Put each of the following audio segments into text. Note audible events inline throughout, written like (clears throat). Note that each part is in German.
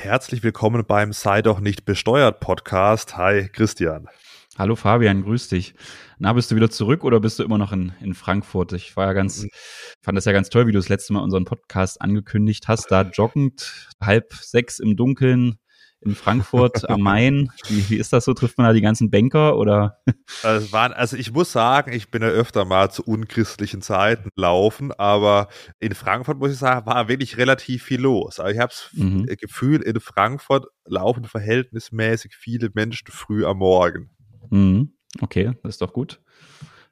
Herzlich willkommen beim Sei doch nicht besteuert Podcast. Hi, Christian. Hallo Fabian, grüß dich. Na, bist du wieder zurück oder bist du immer noch in, in Frankfurt? Ich war ja ganz, mhm. fand das ja ganz toll, wie du das letzte Mal unseren Podcast angekündigt hast, da joggend, halb sechs im Dunkeln in Frankfurt am Main. Wie, wie ist das so? Trifft man da die ganzen Banker oder? Also, waren, also ich muss sagen, ich bin ja öfter mal zu unchristlichen Zeiten laufen, aber in Frankfurt muss ich sagen, war wirklich relativ viel los. Also ich habe das mhm. Gefühl, in Frankfurt laufen verhältnismäßig viele Menschen früh am Morgen. Mhm. Okay, das ist doch gut.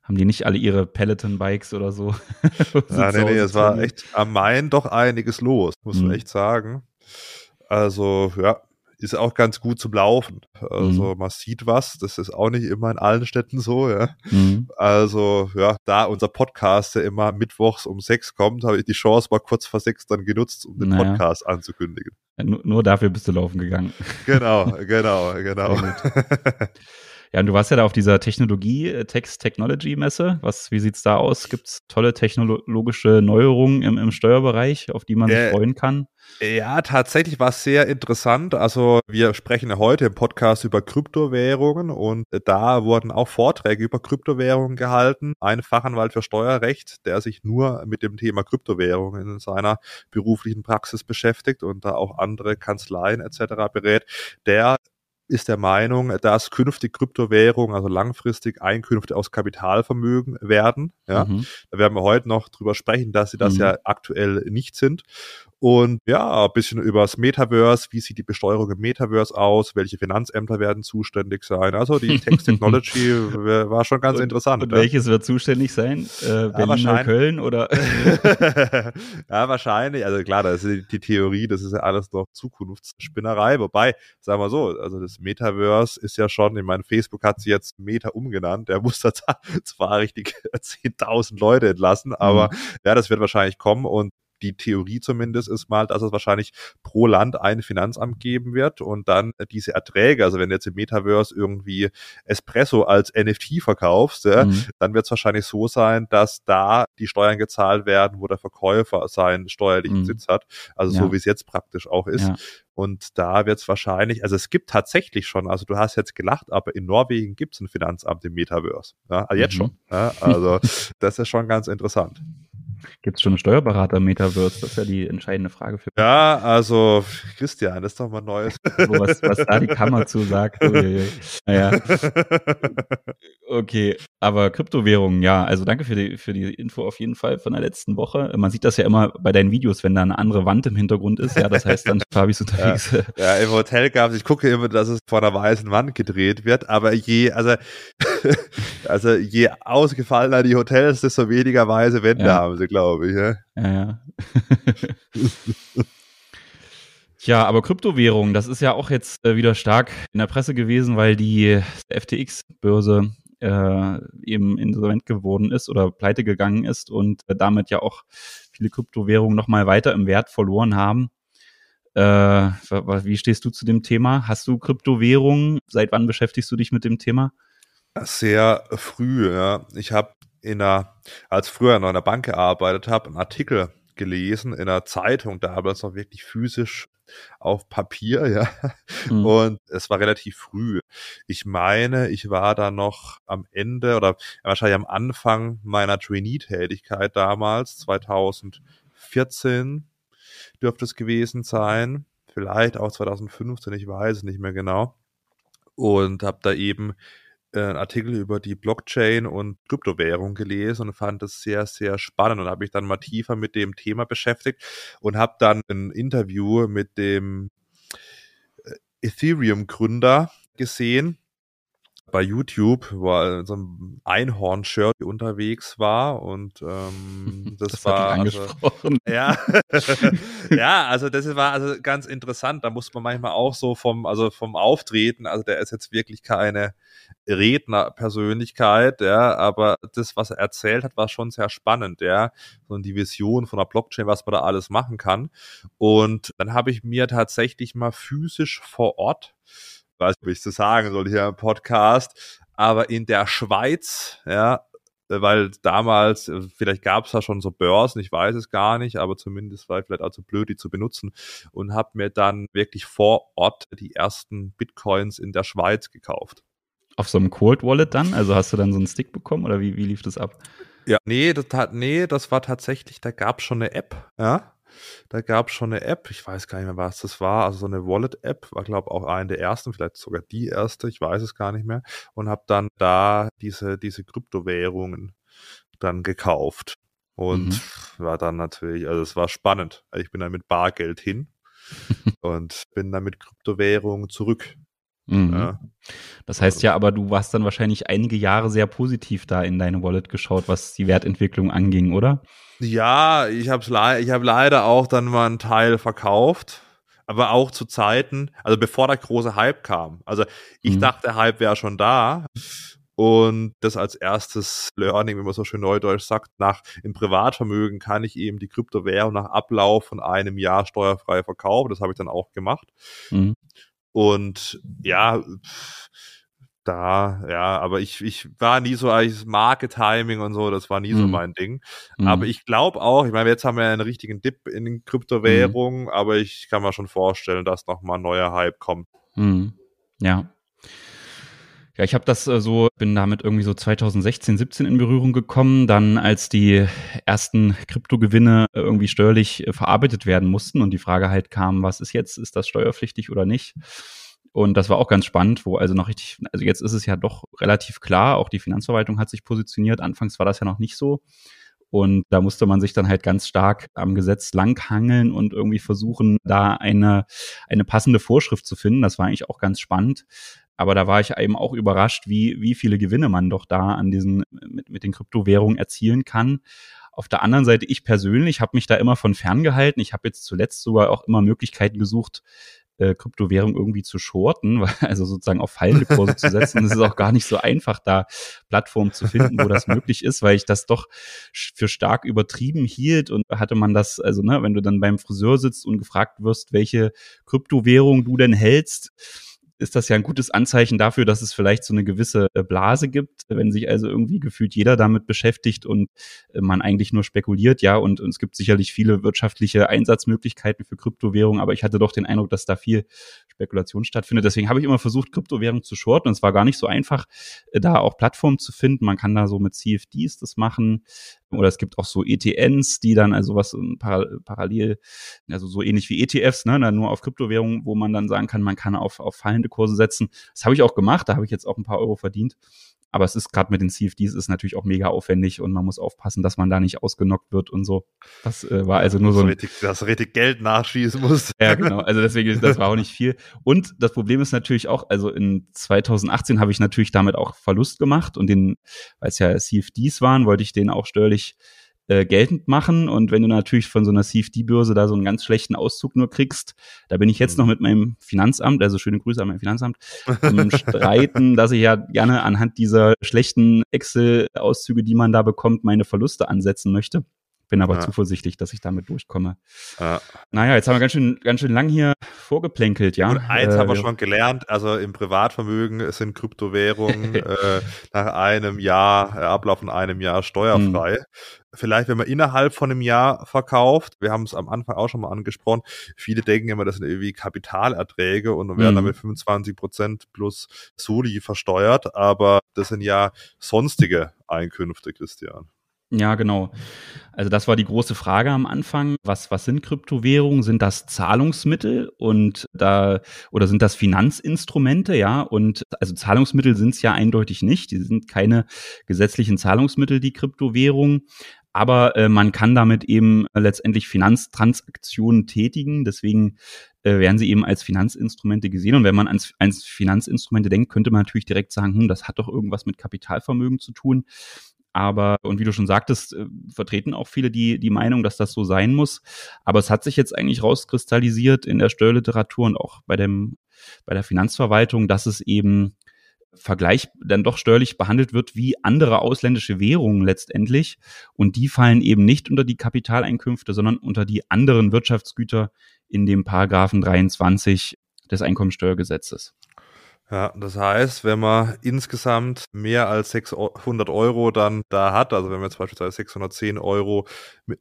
Haben die nicht alle ihre Peloton-Bikes oder so? (laughs) ja, nee, nee, es war echt am Main doch einiges los, muss man mhm. echt sagen. Also, ja, ist auch ganz gut zum Laufen. Also mhm. man sieht was, das ist auch nicht immer in allen Städten so, ja. Mhm. Also ja, da unser Podcast ja immer mittwochs um sechs kommt, habe ich die Chance mal kurz vor sechs dann genutzt, um den naja. Podcast anzukündigen. Ja, nur, nur, dafür bist du laufen gegangen. Genau, (laughs) genau, genau. (laughs) Ja, und du warst ja da auf dieser Technologie, äh, Text Technology Messe. Was, wie sieht's da aus? Gibt's tolle technologische Neuerungen im, im Steuerbereich, auf die man sich äh, freuen kann? Ja, tatsächlich war es sehr interessant. Also wir sprechen ja heute im Podcast über Kryptowährungen und da wurden auch Vorträge über Kryptowährungen gehalten. Ein Fachanwalt für Steuerrecht, der sich nur mit dem Thema Kryptowährungen in seiner beruflichen Praxis beschäftigt und da auch andere Kanzleien etc. berät, der ist der Meinung, dass künftig Kryptowährungen, also langfristig Einkünfte aus Kapitalvermögen werden. Ja, mhm. da werden wir heute noch drüber sprechen, dass sie das mhm. ja aktuell nicht sind. Und ja, ein bisschen über das Metaverse. Wie sieht die Besteuerung im Metaverse aus? Welche Finanzämter werden zuständig sein? Also die (laughs) Text Technology war schon ganz und, interessant. Und ja. welches wird zuständig sein? Äh, Berlin ja, oder Köln oder? (laughs) (laughs) ja, wahrscheinlich. Also klar, das ist die Theorie, das ist ja alles noch Zukunftsspinnerei. Wobei, sagen wir so, also das Metaverse ist ja schon, ich meine, Facebook hat sie jetzt Meta umgenannt. Der muss da zwar richtig 10.000 Leute entlassen, aber mhm. ja, das wird wahrscheinlich kommen und die Theorie zumindest ist mal, dass es wahrscheinlich pro Land ein Finanzamt geben wird und dann diese Erträge, also wenn du jetzt im Metaverse irgendwie Espresso als NFT verkaufst, mhm. dann wird es wahrscheinlich so sein, dass da die Steuern gezahlt werden, wo der Verkäufer seinen steuerlichen mhm. Sitz hat, also ja. so wie es jetzt praktisch auch ist. Ja. Und da wird es wahrscheinlich, also es gibt tatsächlich schon, also du hast jetzt gelacht, aber in Norwegen gibt es ein Finanzamt im Metaverse. Ja, also jetzt mhm. schon. Ja, also das ist schon ganz interessant. Gibt es schon einen Steuerberater im Metaverse? Das ist ja die entscheidende Frage für mich. Ja, also Christian, das ist doch mal Neues. (laughs) was, was da die Kammer zu sagt. Naja. (laughs) Okay, aber Kryptowährungen, ja, also danke für die, für die Info auf jeden Fall von der letzten Woche. Man sieht das ja immer bei deinen Videos, wenn da eine andere Wand im Hintergrund ist. Ja, das heißt dann (laughs) Fabi ist unterwegs. Ja, ja im Hotel gab es, ich gucke immer, dass es vor einer weißen Wand gedreht wird, aber je, also, (laughs) also je ausgefallener die Hotels, desto weniger weiße Wände ja. haben sie, glaube ich. Ja, ja. ja. (laughs) Ja, aber Kryptowährungen, das ist ja auch jetzt äh, wieder stark in der Presse gewesen, weil die FTX-Börse äh, eben insolvent geworden ist oder pleite gegangen ist und äh, damit ja auch viele Kryptowährungen nochmal weiter im Wert verloren haben. Äh, wie stehst du zu dem Thema? Hast du Kryptowährungen? Seit wann beschäftigst du dich mit dem Thema? Sehr früh, ja. Ich habe in einer, als früher noch in der Bank gearbeitet habe, einen Artikel gelesen in einer Zeitung, da damals noch wirklich physisch auf Papier, ja. Mhm. Und es war relativ früh. Ich meine, ich war da noch am Ende oder wahrscheinlich am Anfang meiner Trainee-Tätigkeit damals, 2014 dürfte es gewesen sein. Vielleicht auch 2015, ich weiß es nicht mehr genau. Und habe da eben äh, Artikel über die Blockchain und Kryptowährung gelesen und fand es sehr, sehr spannend und habe mich dann mal tiefer mit dem Thema beschäftigt und habe dann ein Interview mit dem äh, Ethereum-Gründer gesehen bei YouTube, wo er in so einem Einhorn-Shirt unterwegs war und ähm, (laughs) das, das war also, (laughs) ja, (laughs) ja, also das war also ganz interessant. Da muss man manchmal auch so vom, also vom Auftreten, also der ist jetzt wirklich keine Rednerpersönlichkeit, ja, aber das, was er erzählt hat, war schon sehr spannend, ja, so die Vision von der Blockchain, was man da alles machen kann. Und dann habe ich mir tatsächlich mal physisch vor Ort weiß nicht, ob ich es sagen soll hier im Podcast, aber in der Schweiz, ja, weil damals, äh, vielleicht gab es da schon so Börsen, ich weiß es gar nicht, aber zumindest war ich vielleicht auch zu blöd, die zu benutzen und habe mir dann wirklich vor Ort die ersten Bitcoins in der Schweiz gekauft. Auf so einem Cold Wallet dann? Also hast du dann so einen Stick bekommen oder wie, wie lief das ab? Ja, nee, das, hat, nee, das war tatsächlich, da gab es schon eine App, ja. Da gab es schon eine App, ich weiß gar nicht mehr, was das war, also so eine Wallet-App, war glaube auch eine der ersten, vielleicht sogar die erste, ich weiß es gar nicht mehr, und habe dann da diese, diese Kryptowährungen dann gekauft. Und mhm. war dann natürlich, also es war spannend. Ich bin dann mit Bargeld hin (laughs) und bin dann mit Kryptowährungen zurück. Mhm. Ja. Das heißt ja, aber du warst dann wahrscheinlich einige Jahre sehr positiv da in deine Wallet geschaut, was die Wertentwicklung anging, oder? Ja, ich habe le ich hab leider auch dann mal einen Teil verkauft, aber auch zu Zeiten, also bevor der große Hype kam. Also ich mhm. dachte, der Hype wäre schon da. Und das als erstes Learning, wie man so schön neudeutsch sagt, nach im Privatvermögen kann ich eben die Kryptowährung nach Ablauf von einem Jahr steuerfrei verkaufen. Das habe ich dann auch gemacht. Mhm. Und ja, da, ja, aber ich, ich war nie so als Market-Timing und so, das war nie mhm. so mein Ding. Mhm. Aber ich glaube auch, ich meine, jetzt haben wir einen richtigen Dip in den Kryptowährungen, mhm. aber ich kann mir schon vorstellen, dass nochmal ein neuer Hype kommt. Mhm. Ja. Ja, ich habe das äh, so, bin damit irgendwie so 2016, 17 in Berührung gekommen, dann als die ersten Kryptogewinne irgendwie steuerlich äh, verarbeitet werden mussten und die Frage halt kam, was ist jetzt, ist das steuerpflichtig oder nicht? Und das war auch ganz spannend, wo also noch richtig, also jetzt ist es ja doch relativ klar, auch die Finanzverwaltung hat sich positioniert. Anfangs war das ja noch nicht so. Und da musste man sich dann halt ganz stark am Gesetz langhangeln und irgendwie versuchen, da eine, eine passende Vorschrift zu finden. Das war eigentlich auch ganz spannend. Aber da war ich eben auch überrascht, wie, wie viele Gewinne man doch da an diesen, mit, mit den Kryptowährungen erzielen kann. Auf der anderen Seite, ich persönlich habe mich da immer von fern gehalten. Ich habe jetzt zuletzt sogar auch immer Möglichkeiten gesucht, äh, Kryptowährung irgendwie zu shorten, (laughs) also sozusagen auf fallende Kurse zu setzen. es ist auch gar nicht so einfach, da Plattformen zu finden, wo das (laughs) möglich ist, weil ich das doch für stark übertrieben hielt und hatte man das, also ne, wenn du dann beim Friseur sitzt und gefragt wirst, welche Kryptowährung du denn hältst, ist das ja ein gutes Anzeichen dafür, dass es vielleicht so eine gewisse äh, Blase gibt, wenn sich also irgendwie gefühlt jeder damit beschäftigt und äh, man eigentlich nur spekuliert, ja, und, und es gibt sicherlich viele wirtschaftliche Einsatzmöglichkeiten für Kryptowährungen, aber ich hatte doch den Eindruck, dass da viel Spekulation stattfindet. Deswegen habe ich immer versucht, Kryptowährungen zu shorten und es war gar nicht so einfach, äh, da auch Plattformen zu finden. Man kann da so mit CFDs das machen. Oder es gibt auch so ETNs, die dann also was parallel, also so ähnlich wie ETFs, ne, nur auf Kryptowährungen, wo man dann sagen kann, man kann auf, auf fallende Kurse setzen. Das habe ich auch gemacht, da habe ich jetzt auch ein paar Euro verdient. Aber es ist gerade mit den CFDs ist natürlich auch mega aufwendig und man muss aufpassen, dass man da nicht ausgenockt wird und so. Das äh, war also nur so ein, richtig, dass richtig Geld nachschießen muss. Ja, genau. Also deswegen, das war auch nicht viel. Und das Problem ist natürlich auch, also in 2018 habe ich natürlich damit auch Verlust gemacht und den, weil es ja CFDs waren, wollte ich den auch steuerlich äh, geltend machen. Und wenn du natürlich von so einer CFD-Börse da so einen ganz schlechten Auszug nur kriegst, da bin ich jetzt mhm. noch mit meinem Finanzamt, also schöne Grüße an mein Finanzamt, im (laughs) Streiten, dass ich ja gerne anhand dieser schlechten Excel-Auszüge, die man da bekommt, meine Verluste ansetzen möchte. Bin aber ja. zuversichtlich, dass ich damit durchkomme. Ja. Naja, jetzt haben wir ganz schön, ganz schön lang hier vorgeplänkelt, ja. Und eins äh, haben wir schon gelernt, also im Privatvermögen sind Kryptowährungen (laughs) äh, nach einem Jahr, äh, Ablauf von einem Jahr steuerfrei. Mhm. Vielleicht, wenn man innerhalb von einem Jahr verkauft, wir haben es am Anfang auch schon mal angesprochen, viele denken immer, das sind irgendwie Kapitalerträge und werden mhm. damit 25 Prozent plus Soli versteuert, aber das sind ja sonstige Einkünfte, Christian. Ja, genau. Also das war die große Frage am Anfang. Was, was sind Kryptowährungen? Sind das Zahlungsmittel und da oder sind das Finanzinstrumente? Ja, und also Zahlungsmittel sind es ja eindeutig nicht. Die sind keine gesetzlichen Zahlungsmittel, die Kryptowährungen. Aber äh, man kann damit eben letztendlich Finanztransaktionen tätigen. Deswegen äh, werden sie eben als Finanzinstrumente gesehen. Und wenn man ans, ans Finanzinstrumente denkt, könnte man natürlich direkt sagen, hm, das hat doch irgendwas mit Kapitalvermögen zu tun. Aber, und wie du schon sagtest, äh, vertreten auch viele die, die Meinung, dass das so sein muss. Aber es hat sich jetzt eigentlich rauskristallisiert in der Steuerliteratur und auch bei dem, bei der Finanzverwaltung, dass es eben Vergleich dann doch steuerlich behandelt wird wie andere ausländische Währungen letztendlich. Und die fallen eben nicht unter die Kapitaleinkünfte, sondern unter die anderen Wirtschaftsgüter in dem Paragraphen 23 des Einkommensteuergesetzes. Ja, das heißt, wenn man insgesamt mehr als 600 Euro dann da hat, also wenn man jetzt beispielsweise 610 Euro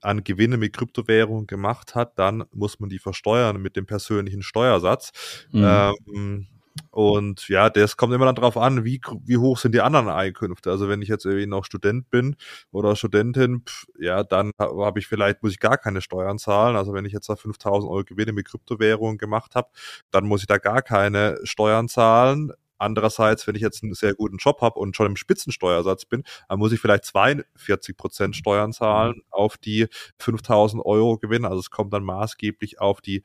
an Gewinne mit Kryptowährung gemacht hat, dann muss man die versteuern mit dem persönlichen Steuersatz. Mhm. Ähm, und ja, das kommt immer dann drauf an, wie, wie hoch sind die anderen Einkünfte. Also wenn ich jetzt irgendwie noch Student bin oder Studentin, pff, ja, dann habe ich vielleicht, muss ich gar keine Steuern zahlen. Also wenn ich jetzt da 5000 Euro Gewinne mit Kryptowährungen gemacht habe, dann muss ich da gar keine Steuern zahlen. Andererseits, wenn ich jetzt einen sehr guten Job habe und schon im Spitzensteuersatz bin, dann muss ich vielleicht 42 Prozent Steuern zahlen auf die 5000 Euro Gewinne. Also es kommt dann maßgeblich auf die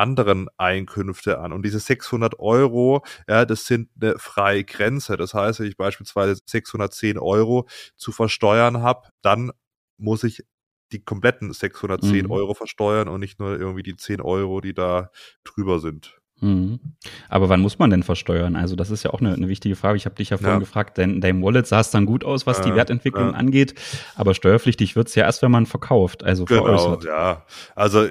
anderen Einkünfte an. Und diese 600 Euro, ja, das sind eine freie Grenze. Das heißt, wenn ich beispielsweise 610 Euro zu versteuern habe, dann muss ich die kompletten 610 mhm. Euro versteuern und nicht nur irgendwie die 10 Euro, die da drüber sind. Mhm. Aber wann muss man denn versteuern? Also das ist ja auch eine, eine wichtige Frage. Ich habe dich ja vorhin ja. gefragt, dein, dein Wallet sah es dann gut aus, was äh, die Wertentwicklung äh. angeht, aber steuerpflichtig wird es ja erst, wenn man verkauft, also genau, veräußert. Ja, also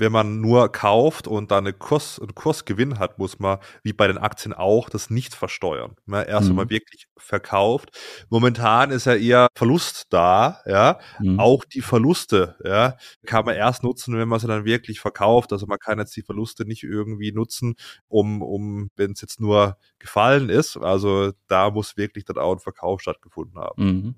wenn man nur kauft und dann eine Kurs, einen Kursgewinn hat, muss man, wie bei den Aktien auch, das nicht versteuern. Ja, erst mhm. wenn man wirklich verkauft. Momentan ist ja eher Verlust da, ja. Mhm. Auch die Verluste, ja, kann man erst nutzen, wenn man sie dann wirklich verkauft. Also man kann jetzt die Verluste nicht irgendwie nutzen, um, um, wenn es jetzt nur gefallen ist. Also da muss wirklich dann auch ein Verkauf stattgefunden haben. Mhm.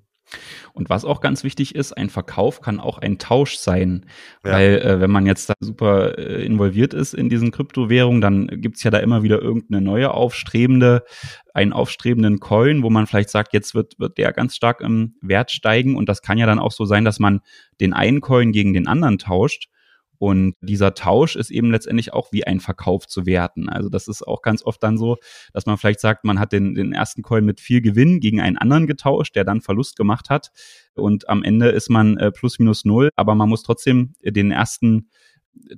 Und was auch ganz wichtig ist, ein Verkauf kann auch ein Tausch sein. Ja. Weil äh, wenn man jetzt da super äh, involviert ist in diesen Kryptowährungen, dann gibt's ja da immer wieder irgendeine neue aufstrebende, einen aufstrebenden Coin, wo man vielleicht sagt, jetzt wird, wird der ganz stark im Wert steigen. Und das kann ja dann auch so sein, dass man den einen Coin gegen den anderen tauscht. Und dieser Tausch ist eben letztendlich auch wie ein Verkauf zu werten. Also das ist auch ganz oft dann so, dass man vielleicht sagt, man hat den, den ersten Coin mit viel Gewinn gegen einen anderen getauscht, der dann Verlust gemacht hat. Und am Ende ist man äh, plus minus null, aber man muss trotzdem den ersten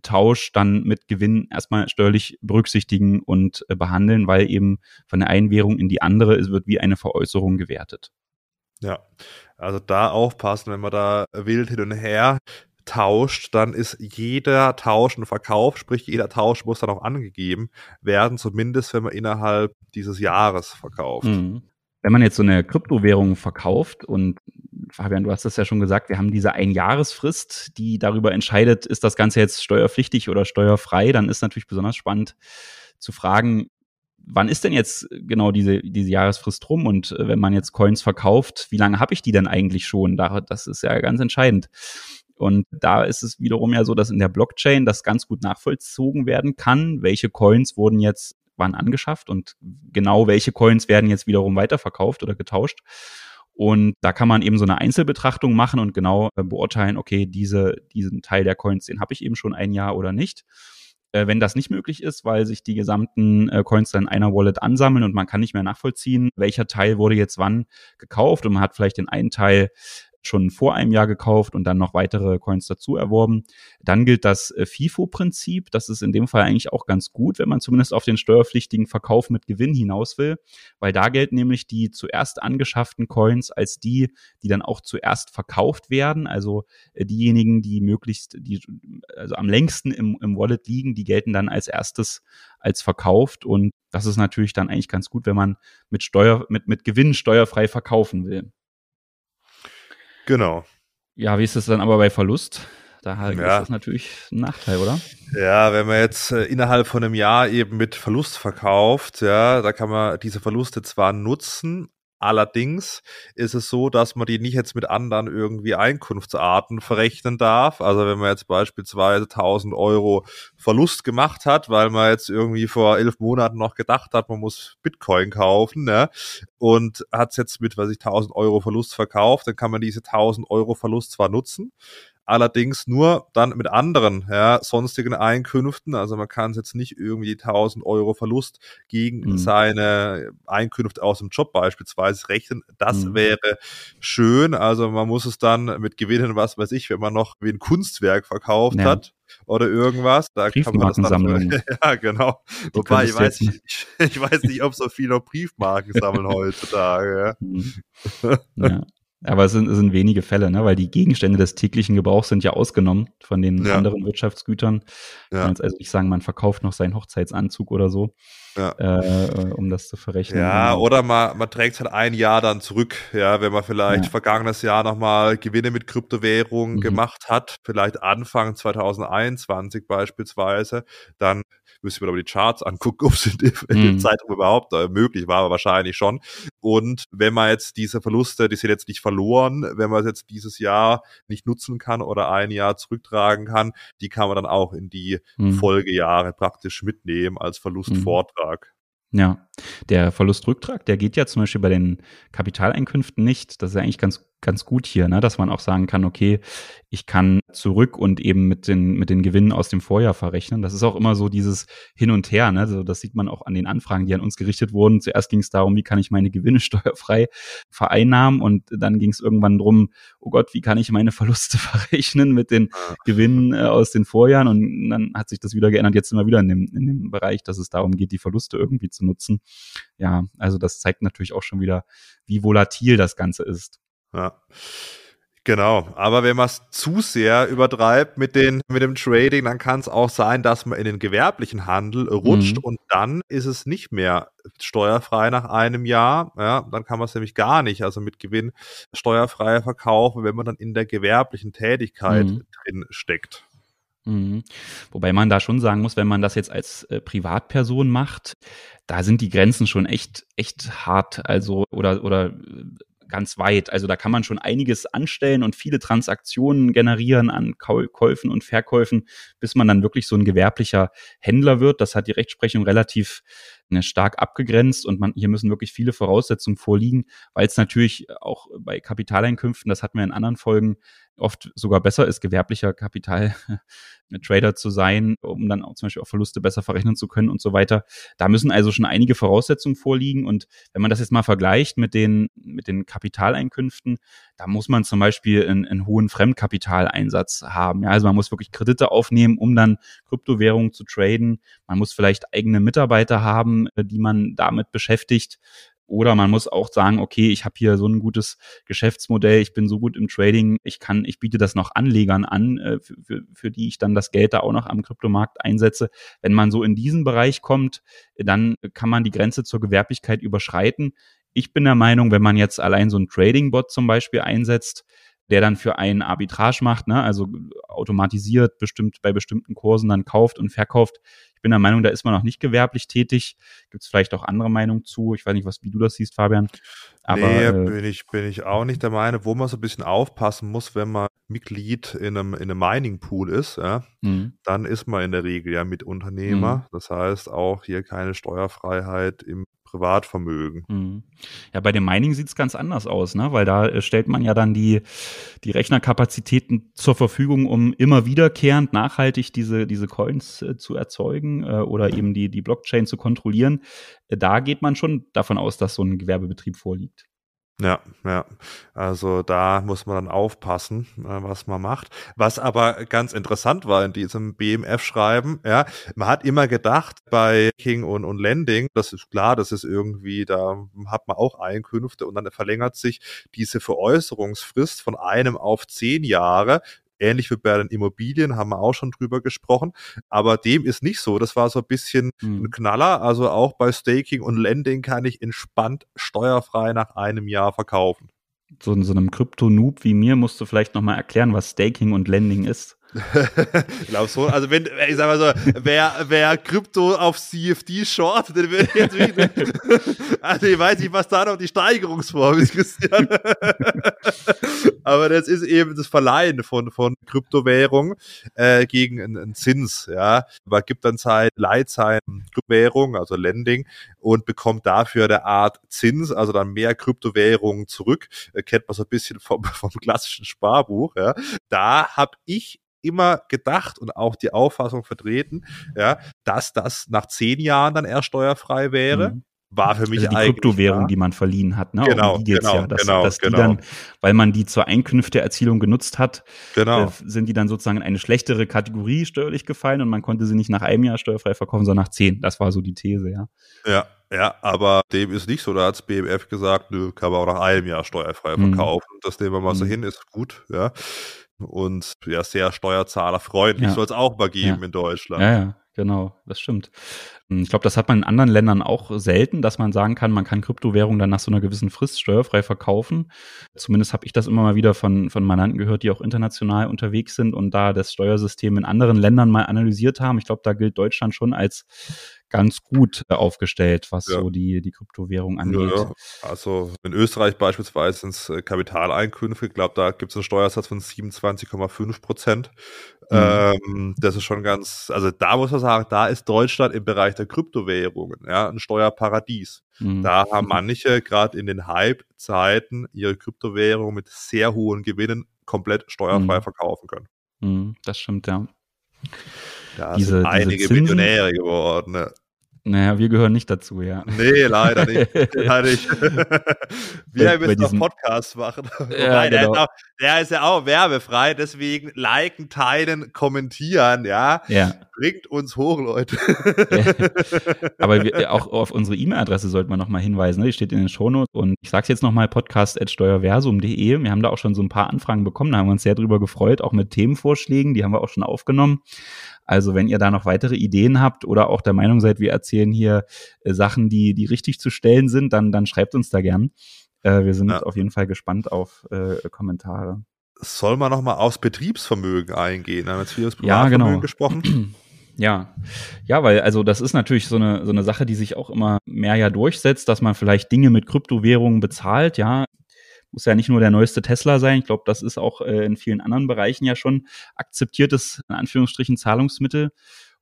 Tausch dann mit Gewinn erstmal steuerlich berücksichtigen und äh, behandeln, weil eben von der einen Währung in die andere es wird wie eine Veräußerung gewertet. Ja, also da aufpassen, wenn man da wild hin und her tauscht, dann ist jeder Tausch ein Verkauf, sprich jeder Tausch muss dann auch angegeben werden, zumindest wenn man innerhalb dieses Jahres verkauft. Mhm. Wenn man jetzt so eine Kryptowährung verkauft und Fabian, du hast das ja schon gesagt, wir haben diese Einjahresfrist, die darüber entscheidet, ist das Ganze jetzt steuerpflichtig oder steuerfrei, dann ist natürlich besonders spannend zu fragen, wann ist denn jetzt genau diese, diese Jahresfrist rum? Und äh, wenn man jetzt Coins verkauft, wie lange habe ich die denn eigentlich schon? Das ist ja ganz entscheidend. Und da ist es wiederum ja so, dass in der Blockchain das ganz gut nachvollzogen werden kann, welche Coins wurden jetzt wann angeschafft und genau welche Coins werden jetzt wiederum weiterverkauft oder getauscht. Und da kann man eben so eine Einzelbetrachtung machen und genau äh, beurteilen, okay, diese, diesen Teil der Coins, den habe ich eben schon ein Jahr oder nicht. Äh, wenn das nicht möglich ist, weil sich die gesamten äh, Coins dann in einer Wallet ansammeln und man kann nicht mehr nachvollziehen, welcher Teil wurde jetzt wann gekauft und man hat vielleicht den einen Teil schon vor einem Jahr gekauft und dann noch weitere Coins dazu erworben. Dann gilt das äh, FIFO-Prinzip. Das ist in dem Fall eigentlich auch ganz gut, wenn man zumindest auf den steuerpflichtigen Verkauf mit Gewinn hinaus will, weil da gelten nämlich die zuerst angeschafften Coins als die, die dann auch zuerst verkauft werden. Also äh, diejenigen, die möglichst, die also am längsten im, im Wallet liegen, die gelten dann als erstes als verkauft und das ist natürlich dann eigentlich ganz gut, wenn man mit Steuer, mit, mit Gewinn steuerfrei verkaufen will. Genau. Ja, wie ist es dann aber bei Verlust? Da ja. ist das natürlich ein Nachteil, oder? Ja, wenn man jetzt äh, innerhalb von einem Jahr eben mit Verlust verkauft, ja, da kann man diese Verluste zwar nutzen, Allerdings ist es so, dass man die nicht jetzt mit anderen irgendwie Einkunftsarten verrechnen darf. Also wenn man jetzt beispielsweise 1000 Euro Verlust gemacht hat, weil man jetzt irgendwie vor elf Monaten noch gedacht hat, man muss Bitcoin kaufen, ne? und hat es jetzt mit, was ich 1000 Euro Verlust verkauft, dann kann man diese 1000 Euro Verlust zwar nutzen, allerdings nur dann mit anderen ja, sonstigen Einkünften. Also man kann es jetzt nicht irgendwie 1000 Euro Verlust gegen mhm. seine Einkünfte aus dem Job beispielsweise rechnen. Das mhm. wäre schön. Also man muss es dann mit Gewinnen, was weiß ich, wenn man noch wie ein Kunstwerk verkauft ja. hat, oder irgendwas. Da kann man das dann, (laughs) ja, genau. Die Wobei, ich weiß, nicht, ich weiß nicht, ob so viele Briefmarken sammeln heutzutage. Ja. (laughs) (laughs) aber es sind, es sind wenige Fälle, ne? weil die Gegenstände des täglichen Gebrauchs sind ja ausgenommen von den ja. anderen Wirtschaftsgütern. Ja. kann jetzt also nicht sagen, man verkauft noch seinen Hochzeitsanzug oder so ja. äh, um das zu verrechnen. Ja, genau. oder man, man trägt es halt ein Jahr dann zurück, ja, wenn man vielleicht ja. vergangenes Jahr nochmal Gewinne mit Kryptowährungen mhm. gemacht hat, vielleicht Anfang 2021 beispielsweise, dann müssen wir aber die Charts angucken, (laughs) ob es in, in mhm. dem Zeitraum überhaupt äh, möglich war, aber wahrscheinlich schon. Und wenn man jetzt diese Verluste, die sind jetzt nicht verloren, wenn man es jetzt dieses Jahr nicht nutzen kann oder ein Jahr zurücktragen kann, die kann man dann auch in die mhm. Folgejahre praktisch mitnehmen als Verlustvortrag. Mhm. Ja, der Verlustrücktrag, der geht ja zum Beispiel bei den Kapitaleinkünften nicht. Das ist ja eigentlich ganz ganz gut hier, ne? dass man auch sagen kann, okay, ich kann zurück und eben mit den, mit den Gewinnen aus dem Vorjahr verrechnen. Das ist auch immer so dieses Hin und Her. Ne? Also das sieht man auch an den Anfragen, die an uns gerichtet wurden. Zuerst ging es darum, wie kann ich meine Gewinne (laughs) steuerfrei vereinnahmen und dann ging es irgendwann drum, oh Gott, wie kann ich meine Verluste (laughs) verrechnen mit den Gewinnen äh, aus den Vorjahren? Und dann hat sich das wieder geändert. Jetzt sind wir wieder in dem, in dem Bereich, dass es darum geht, die Verluste irgendwie zu nutzen. Ja, also das zeigt natürlich auch schon wieder, wie volatil das Ganze ist. Ja. Genau, aber wenn man es zu sehr übertreibt mit, den, mit dem Trading, dann kann es auch sein, dass man in den gewerblichen Handel rutscht mhm. und dann ist es nicht mehr steuerfrei nach einem Jahr. Ja, dann kann man es nämlich gar nicht, also mit Gewinn steuerfrei verkaufen, wenn man dann in der gewerblichen Tätigkeit mhm. drin steckt. Mhm. Wobei man da schon sagen muss, wenn man das jetzt als äh, Privatperson macht, da sind die Grenzen schon echt, echt hart. Also, oder, oder ganz weit. Also da kann man schon einiges anstellen und viele Transaktionen generieren an Käufen und Verkäufen, bis man dann wirklich so ein gewerblicher Händler wird. Das hat die Rechtsprechung relativ ne, stark abgegrenzt und man, hier müssen wirklich viele Voraussetzungen vorliegen, weil es natürlich auch bei Kapitaleinkünften, das hatten wir in anderen Folgen, oft sogar besser ist, gewerblicher Kapitaltrader (laughs) zu sein, um dann auch zum Beispiel auch Verluste besser verrechnen zu können und so weiter. Da müssen also schon einige Voraussetzungen vorliegen. Und wenn man das jetzt mal vergleicht mit den, mit den Kapitaleinkünften, da muss man zum Beispiel einen, einen hohen Fremdkapitaleinsatz haben. Ja, also man muss wirklich Kredite aufnehmen, um dann Kryptowährungen zu traden. Man muss vielleicht eigene Mitarbeiter haben, die man damit beschäftigt. Oder man muss auch sagen, okay, ich habe hier so ein gutes Geschäftsmodell, ich bin so gut im Trading, ich kann, ich biete das noch Anlegern an, äh, für, für, für die ich dann das Geld da auch noch am Kryptomarkt einsetze. Wenn man so in diesen Bereich kommt, dann kann man die Grenze zur Gewerblichkeit überschreiten. Ich bin der Meinung, wenn man jetzt allein so ein Trading-Bot zum Beispiel einsetzt, der dann für einen Arbitrage macht, ne? also automatisiert bestimmt bei bestimmten Kursen dann kauft und verkauft. Ich bin der Meinung, da ist man noch nicht gewerblich tätig. Gibt es vielleicht auch andere Meinungen zu? Ich weiß nicht, was, wie du das siehst, Fabian. Aber, nee, äh, bin, ich, bin ich auch nicht der Meinung, wo man so ein bisschen aufpassen muss, wenn man Mitglied in einem, in einem Mining-Pool ist, ja, mhm. dann ist man in der Regel ja mit Unternehmer. Mhm. Das heißt auch hier keine Steuerfreiheit im Privatvermögen. Mhm. Ja, bei dem Mining sieht es ganz anders aus, ne? weil da äh, stellt man ja dann die, die Rechnerkapazitäten zur Verfügung, um immer wiederkehrend nachhaltig diese, diese Coins äh, zu erzeugen äh, oder eben die, die Blockchain zu kontrollieren. Äh, da geht man schon davon aus, dass so ein Gewerbebetrieb vorliegt. Ja, ja. Also da muss man dann aufpassen, äh, was man macht. Was aber ganz interessant war in diesem BMF-Schreiben, ja, man hat immer gedacht bei King und, und Lending, das ist klar, das ist irgendwie, da hat man auch Einkünfte und dann verlängert sich diese Veräußerungsfrist von einem auf zehn Jahre ähnlich wie bei den Immobilien, haben wir auch schon drüber gesprochen. Aber dem ist nicht so. Das war so ein bisschen mhm. ein Knaller. Also auch bei Staking und Lending kann ich entspannt steuerfrei nach einem Jahr verkaufen. So, so einem Krypto-Noob wie mir musst du vielleicht nochmal erklären, was Staking und Lending ist glaube so. Also wenn, ich sag mal so, wer, wer Krypto auf CFD short, den würde ich jetzt wieder, also ich weiß nicht, was da noch die Steigerungsform ist, Christian. Aber das ist eben das Verleihen von, von Kryptowährung äh, gegen einen, einen Zins, ja. Man gibt dann Zeit, Leitzeit, Kryptowährung, also Lending, und bekommt dafür eine Art Zins, also dann mehr Kryptowährungen zurück. Äh, kennt man so ein bisschen vom, (laughs) vom klassischen Sparbuch, ja. Da habe ich immer gedacht und auch die Auffassung vertreten, ja, dass das nach zehn Jahren dann erst steuerfrei wäre. Mhm war für mich also die eigentlich Kryptowährung, klar. die man verliehen hat, ne? Genau, um genau, ja, dass, genau, dass genau. dann, weil man die zur Einkünfteerzielung genutzt hat, genau. äh, sind die dann sozusagen in eine schlechtere Kategorie steuerlich gefallen und man konnte sie nicht nach einem Jahr steuerfrei verkaufen, sondern nach zehn. Das war so die These, ja. Ja, ja, aber dem ist nicht so. Da hat's BMF gesagt, nö, kann man auch nach einem Jahr steuerfrei mhm. verkaufen. Mhm. Das nehmen wir mal so hin, ist gut, ja. Und ja, sehr steuerzahlerfreundlich ja. soll es auch mal geben ja. in Deutschland. Ja, ja, genau, das stimmt. Hm, ich glaube, das hat man in anderen Ländern auch selten, dass man sagen kann, man kann Kryptowährungen dann nach so einer gewissen Frist steuerfrei verkaufen. Zumindest habe ich das immer mal wieder von, von Mandanten gehört, die auch international unterwegs sind und da das Steuersystem in anderen Ländern mal analysiert haben. Ich glaube, da gilt Deutschland schon als ganz gut äh, aufgestellt, was ja. so die, die Kryptowährung angeht. Ja, also in Österreich beispielsweise sind es äh, Kapitaleinkünfte, ich glaube, da gibt es einen Steuersatz von 27,5 Prozent. Mhm. Ähm, das ist schon ganz, also da muss man sagen, da ist Deutschland im Bereich der Kryptowährungen, ja, ein Steuerparadies. Mhm. Da haben manche gerade in den Hype-Zeiten ihre Kryptowährung mit sehr hohen Gewinnen komplett steuerfrei mhm. verkaufen können. Mhm, das stimmt, ja. Da diese, sind einige Millionäre geworden. Ne? Naja, wir gehören nicht dazu, ja. Nee, leider nicht. (laughs) leider nicht. wir müssen noch Podcast machen. Ja, (laughs) Wobei, genau. der, ist auch, der, ist ja auch werbefrei, deswegen liken, teilen, kommentieren, ja. ja. Bringt uns hoch, Leute. ja. (laughs) Aber wir, auch auf unsere E-Mail-Adresse sollte man nochmal hinweisen. Ne? Die steht in den Shownotes. Und ich sage es jetzt nochmal, podcast.steuerversum.de. Wir haben da auch schon so ein paar Anfragen bekommen. Da haben wir uns sehr drüber gefreut, auch mit Themenvorschlägen. Die haben wir auch schon aufgenommen. Also wenn ihr da noch weitere Ideen habt oder auch der Meinung seid, wir erzählen hier äh, Sachen, die, die richtig zu stellen sind, dann, dann schreibt uns da gern. Äh, wir sind ja. auf jeden Fall gespannt auf äh, Kommentare. Soll man nochmal aufs Betriebsvermögen eingehen? Wir haben jetzt viel über ja, genau. gesprochen. (clears throat) Ja, ja, weil also das ist natürlich so eine so eine Sache, die sich auch immer mehr ja durchsetzt, dass man vielleicht Dinge mit Kryptowährungen bezahlt. Ja, muss ja nicht nur der neueste Tesla sein. Ich glaube, das ist auch äh, in vielen anderen Bereichen ja schon akzeptiertes, in Anführungsstrichen, Zahlungsmittel.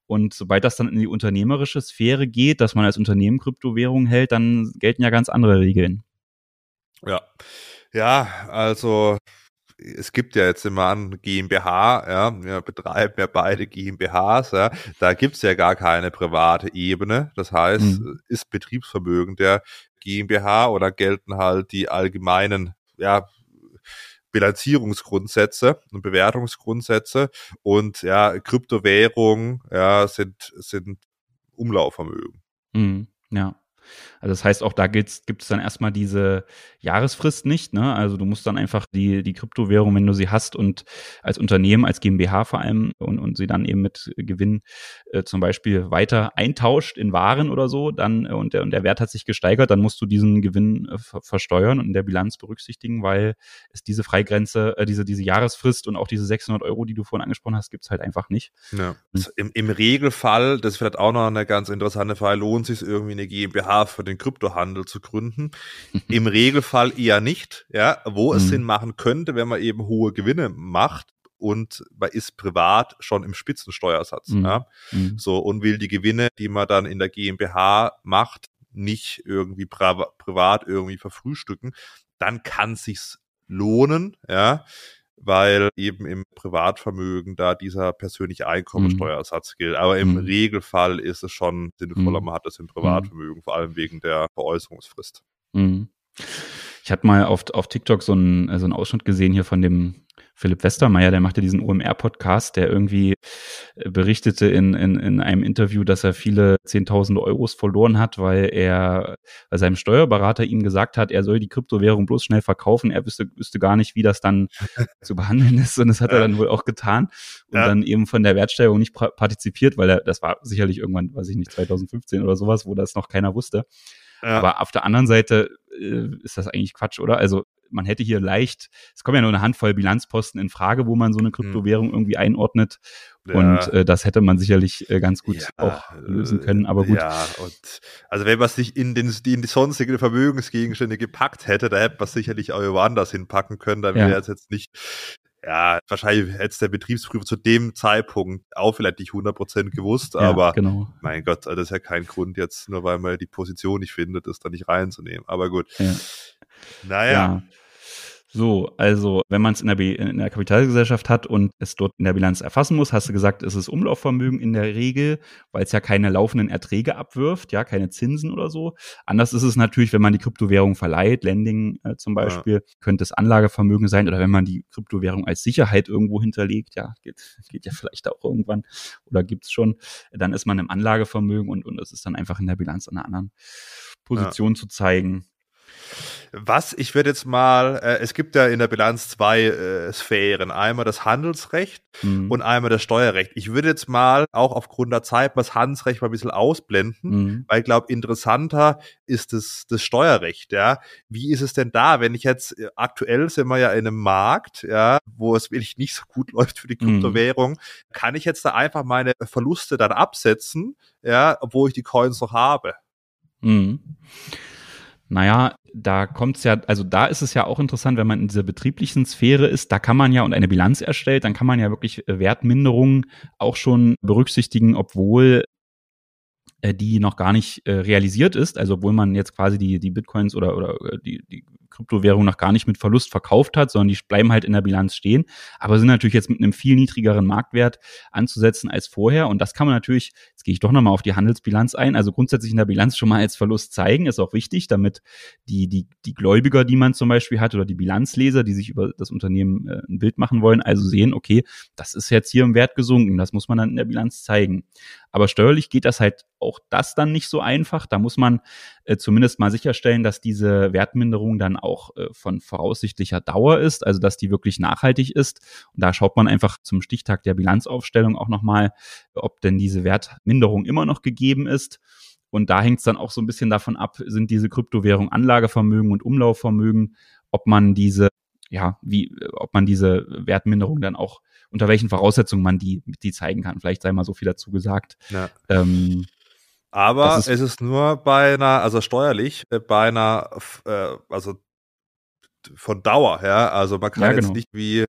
Und sobald das dann in die unternehmerische Sphäre geht, dass man als Unternehmen Kryptowährungen hält, dann gelten ja ganz andere Regeln. Ja, ja, also es gibt ja jetzt immer an GmbH, ja, wir betreiben ja beide GmbHs, ja, da gibt's ja gar keine private Ebene. Das heißt, mhm. ist Betriebsvermögen der GmbH oder gelten halt die allgemeinen ja, Bilanzierungsgrundsätze und Bewertungsgrundsätze und ja, Kryptowährungen ja, sind, sind Umlaufvermögen. Mhm, ja. Also das heißt, auch da gibt es dann erstmal diese Jahresfrist nicht. Ne? Also du musst dann einfach die, die Kryptowährung, wenn du sie hast und als Unternehmen, als GmbH vor allem und, und sie dann eben mit Gewinn äh, zum Beispiel weiter eintauscht in Waren oder so, dann äh, und, der, und der Wert hat sich gesteigert, dann musst du diesen Gewinn äh, versteuern und in der Bilanz berücksichtigen, weil es diese Freigrenze, äh, diese, diese Jahresfrist und auch diese 600 Euro, die du vorhin angesprochen hast, gibt's halt einfach nicht. Ja. Hm. Im, Im Regelfall, das ist vielleicht auch noch eine ganz interessante Frage, lohnt sich irgendwie eine GmbH für den Kryptohandel zu gründen? Im Regelfall eher nicht, ja, wo es mhm. Sinn machen könnte, wenn man eben hohe Gewinne macht, und man ist privat schon im Spitzensteuersatz. Mhm. Ja? Mhm. So und will die Gewinne, die man dann in der GmbH macht, nicht irgendwie privat irgendwie verfrühstücken, dann kann sich's lohnen, ja, weil eben im Privatvermögen da dieser persönliche Einkommensteuersatz mhm. gilt. Aber im mhm. Regelfall ist es schon sinnvoller, mhm. man hat das im Privatvermögen, vor allem wegen der Veräußerungsfrist. Mhm. Ich hatte mal auf, auf TikTok so einen, so einen Ausschnitt gesehen hier von dem Philipp Westermeier, der machte diesen OMR-Podcast, der irgendwie äh, berichtete in, in, in einem Interview, dass er viele Zehntausende Euros verloren hat, weil er, weil seinem Steuerberater ihm gesagt hat, er soll die Kryptowährung bloß schnell verkaufen. Er wüsste, wüsste gar nicht, wie das dann (laughs) zu behandeln ist. Und das hat er dann wohl auch getan und ja. dann eben von der Wertsteigerung nicht partizipiert, weil er, das war sicherlich irgendwann, weiß ich nicht, 2015 oder sowas, wo das noch keiner wusste. Ja. Aber auf der anderen Seite äh, ist das eigentlich Quatsch, oder? Also man hätte hier leicht, es kommen ja nur eine Handvoll Bilanzposten in Frage, wo man so eine hm. Kryptowährung irgendwie einordnet. Ja. Und äh, das hätte man sicherlich äh, ganz gut ja, auch lösen können, aber gut. Ja, und also wenn man sich in, den, in die sonstigen Vermögensgegenstände gepackt hätte, da hätte man sicherlich auch woanders hinpacken können, da wäre es jetzt nicht ja, wahrscheinlich hätte der Betriebsprüfer zu dem Zeitpunkt auch vielleicht nicht 100% gewusst, ja, aber genau. mein Gott, das ist ja kein Grund jetzt, nur weil man die Position nicht findet, das da nicht reinzunehmen. Aber gut. Ja. Naja. Ja. So, also wenn man es in der, in der Kapitalgesellschaft hat und es dort in der Bilanz erfassen muss, hast du gesagt, es ist Umlaufvermögen in der Regel, weil es ja keine laufenden Erträge abwirft, ja, keine Zinsen oder so. Anders ist es natürlich, wenn man die Kryptowährung verleiht, Lending äh, zum Beispiel, ja. könnte es Anlagevermögen sein oder wenn man die Kryptowährung als Sicherheit irgendwo hinterlegt, ja, geht, geht ja vielleicht auch irgendwann oder gibt's schon, dann ist man im Anlagevermögen und, und es ist dann einfach in der Bilanz an einer anderen Position ja. zu zeigen. Was, ich würde jetzt mal, äh, es gibt ja in der Bilanz zwei äh, Sphären. Einmal das Handelsrecht mhm. und einmal das Steuerrecht. Ich würde jetzt mal auch aufgrund der Zeit das Handelsrecht mal ein bisschen ausblenden, mhm. weil ich glaube, interessanter ist das, das Steuerrecht, ja. Wie ist es denn da, wenn ich jetzt, äh, aktuell sind wir ja in einem Markt, ja, wo es wirklich nicht so gut (laughs) läuft für die mhm. Kryptowährung, mhm. kann ich jetzt da einfach meine Verluste dann absetzen, ja, obwohl ich die Coins noch habe? Mhm. Naja, da kommt es ja, also da ist es ja auch interessant, wenn man in dieser betrieblichen Sphäre ist, da kann man ja und eine Bilanz erstellt, dann kann man ja wirklich äh, Wertminderungen auch schon berücksichtigen, obwohl äh, die noch gar nicht äh, realisiert ist, also obwohl man jetzt quasi die, die Bitcoins oder, oder die, die Kryptowährung noch gar nicht mit Verlust verkauft hat, sondern die bleiben halt in der Bilanz stehen, aber sind natürlich jetzt mit einem viel niedrigeren Marktwert anzusetzen als vorher. Und das kann man natürlich, jetzt gehe ich doch nochmal auf die Handelsbilanz ein, also grundsätzlich in der Bilanz schon mal als Verlust zeigen, ist auch wichtig, damit die, die, die Gläubiger, die man zum Beispiel hat, oder die Bilanzleser, die sich über das Unternehmen äh, ein Bild machen wollen, also sehen, okay, das ist jetzt hier im Wert gesunken, das muss man dann in der Bilanz zeigen. Aber steuerlich geht das halt auch das dann nicht so einfach. Da muss man äh, zumindest mal sicherstellen, dass diese Wertminderung dann auch äh, von voraussichtlicher Dauer ist, also dass die wirklich nachhaltig ist. Und da schaut man einfach zum Stichtag der Bilanzaufstellung auch nochmal, ob denn diese Wertminderung immer noch gegeben ist. Und da hängt es dann auch so ein bisschen davon ab, sind diese Kryptowährungen Anlagevermögen und Umlaufvermögen, ob man diese, ja, wie, ob man diese Wertminderung dann auch unter welchen Voraussetzungen man die, die zeigen kann. Vielleicht sei mal so viel dazu gesagt. Ja. Ähm, aber ist, es ist nur bei einer, also steuerlich, äh, bei einer, äh, also von Dauer, ja. Also man kann ja, genau. jetzt nicht wie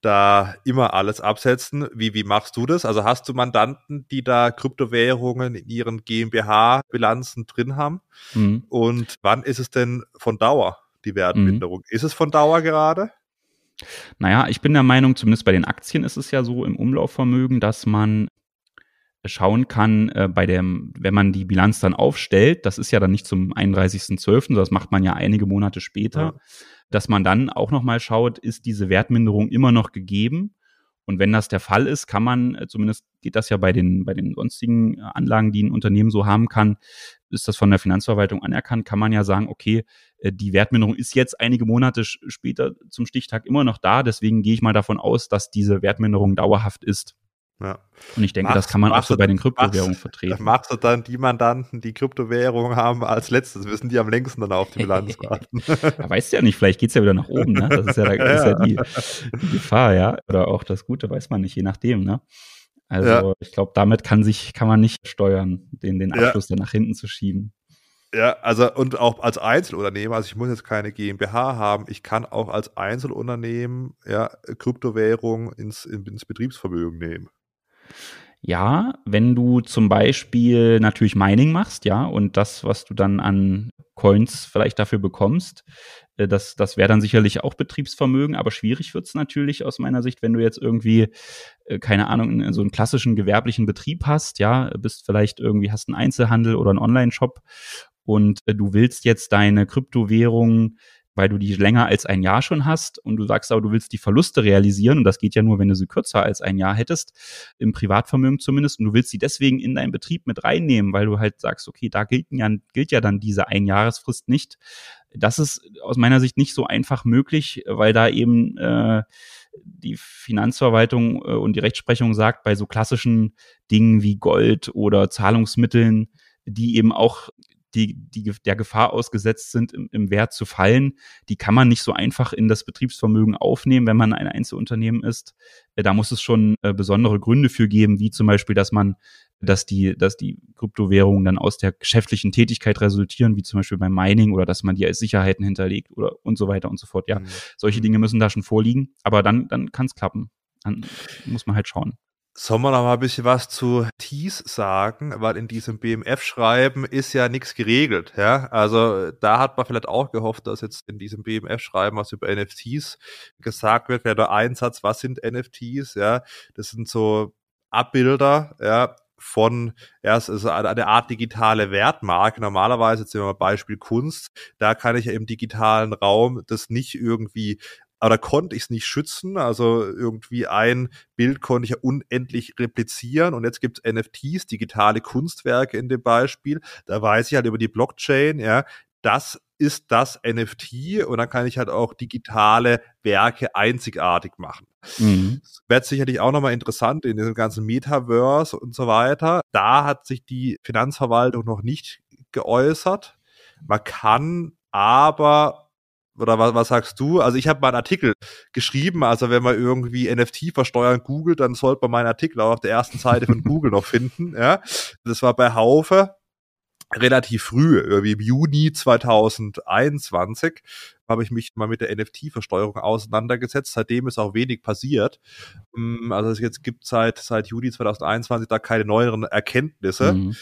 da immer alles absetzen. Wie, wie machst du das? Also hast du Mandanten, die da Kryptowährungen in ihren GmbH-Bilanzen drin haben? Mhm. Und wann ist es denn von Dauer, die Wertminderung? Mhm. Ist es von Dauer gerade? Naja, ich bin der Meinung, zumindest bei den Aktien ist es ja so im Umlaufvermögen, dass man schauen kann, äh, bei dem, wenn man die Bilanz dann aufstellt, das ist ja dann nicht zum 31.12., das macht man ja einige Monate später, ja. Dass man dann auch nochmal schaut, ist diese Wertminderung immer noch gegeben? Und wenn das der Fall ist, kann man, äh, zumindest geht das ja bei den, bei den sonstigen Anlagen, die ein Unternehmen so haben kann, ist das von der Finanzverwaltung anerkannt, kann man ja sagen, okay, äh, die Wertminderung ist jetzt einige Monate später zum Stichtag immer noch da, deswegen gehe ich mal davon aus, dass diese Wertminderung dauerhaft ist. Ja. Und ich denke, machst, das kann man auch so bei den Kryptowährungen machst, vertreten. (laughs) Machst du dann die Mandanten, die Kryptowährungen haben, als letztes? Wissen die am längsten dann auf die Bilanz warten? ja, weißt du ja nicht, vielleicht geht's ja wieder nach oben, ne? Das ist ja, (laughs) das ist ja die, die, Gefahr, ja. Oder auch das Gute, weiß man nicht, je nachdem, ne? Also ja. ich glaube, damit kann sich, kann man nicht steuern, den, den Abschluss dann nach hinten zu schieben. Ja, also und auch als Einzelunternehmer, also ich muss jetzt keine GmbH haben, ich kann auch als Einzelunternehmen ja, Kryptowährung ins, ins Betriebsvermögen nehmen. Ja, wenn du zum Beispiel natürlich Mining machst, ja, und das, was du dann an Coins vielleicht dafür bekommst, äh, das, das wäre dann sicherlich auch Betriebsvermögen, aber schwierig wird's natürlich aus meiner Sicht, wenn du jetzt irgendwie, äh, keine Ahnung, so einen klassischen gewerblichen Betrieb hast, ja, bist vielleicht irgendwie, hast einen Einzelhandel oder einen Online-Shop und äh, du willst jetzt deine Kryptowährung weil du die länger als ein Jahr schon hast und du sagst aber, du willst die Verluste realisieren und das geht ja nur, wenn du sie kürzer als ein Jahr hättest, im Privatvermögen zumindest, und du willst sie deswegen in deinen Betrieb mit reinnehmen, weil du halt sagst, okay, da gilt ja, gilt ja dann diese Einjahresfrist nicht. Das ist aus meiner Sicht nicht so einfach möglich, weil da eben äh, die Finanzverwaltung äh, und die Rechtsprechung sagt, bei so klassischen Dingen wie Gold oder Zahlungsmitteln, die eben auch die, die der Gefahr ausgesetzt sind, im, im Wert zu fallen, die kann man nicht so einfach in das Betriebsvermögen aufnehmen, wenn man ein Einzelunternehmen ist. Äh, da muss es schon äh, besondere Gründe für geben, wie zum Beispiel, dass man dass die, dass die Kryptowährungen dann aus der geschäftlichen Tätigkeit resultieren, wie zum Beispiel beim Mining oder dass man die als Sicherheiten hinterlegt oder und so weiter und so fort. Ja, mhm. solche Dinge müssen da schon vorliegen, aber dann, dann kann es klappen. Dann muss man halt schauen. Sollen wir noch mal ein bisschen was zu Tees sagen? Weil in diesem BMF-Schreiben ist ja nichts geregelt. Ja? Also da hat man vielleicht auch gehofft, dass jetzt in diesem BMF-Schreiben was über NFTs gesagt wird. Wäre der Einsatz, was sind NFTs? Ja, das sind so Abbilder, ja, von, ja, es ist eine Art digitale Wertmarke. Normalerweise, jetzt nehmen wir mal Beispiel Kunst, da kann ich ja im digitalen Raum das nicht irgendwie aber da konnte ich es nicht schützen. Also irgendwie ein Bild konnte ich ja unendlich replizieren und jetzt gibt es NFTs, digitale Kunstwerke in dem Beispiel. Da weiß ich halt über die Blockchain, ja, das ist das NFT und dann kann ich halt auch digitale Werke einzigartig machen. Mhm. Das wird sicherlich auch nochmal interessant in diesem ganzen Metaverse und so weiter. Da hat sich die Finanzverwaltung noch nicht geäußert. Man kann aber oder was, was sagst du? Also ich habe mal einen Artikel geschrieben, also wenn man irgendwie NFT versteuern googelt, dann sollte man meinen Artikel auch auf der ersten Seite von (laughs) Google noch finden. Ja, das war bei Haufe relativ früh, irgendwie im Juni 2021 habe ich mich mal mit der NFT-Versteuerung auseinandergesetzt. Seitdem ist auch wenig passiert. Mm, also es jetzt gibt seit seit Juni 2021 da keine neueren Erkenntnisse. Mhm.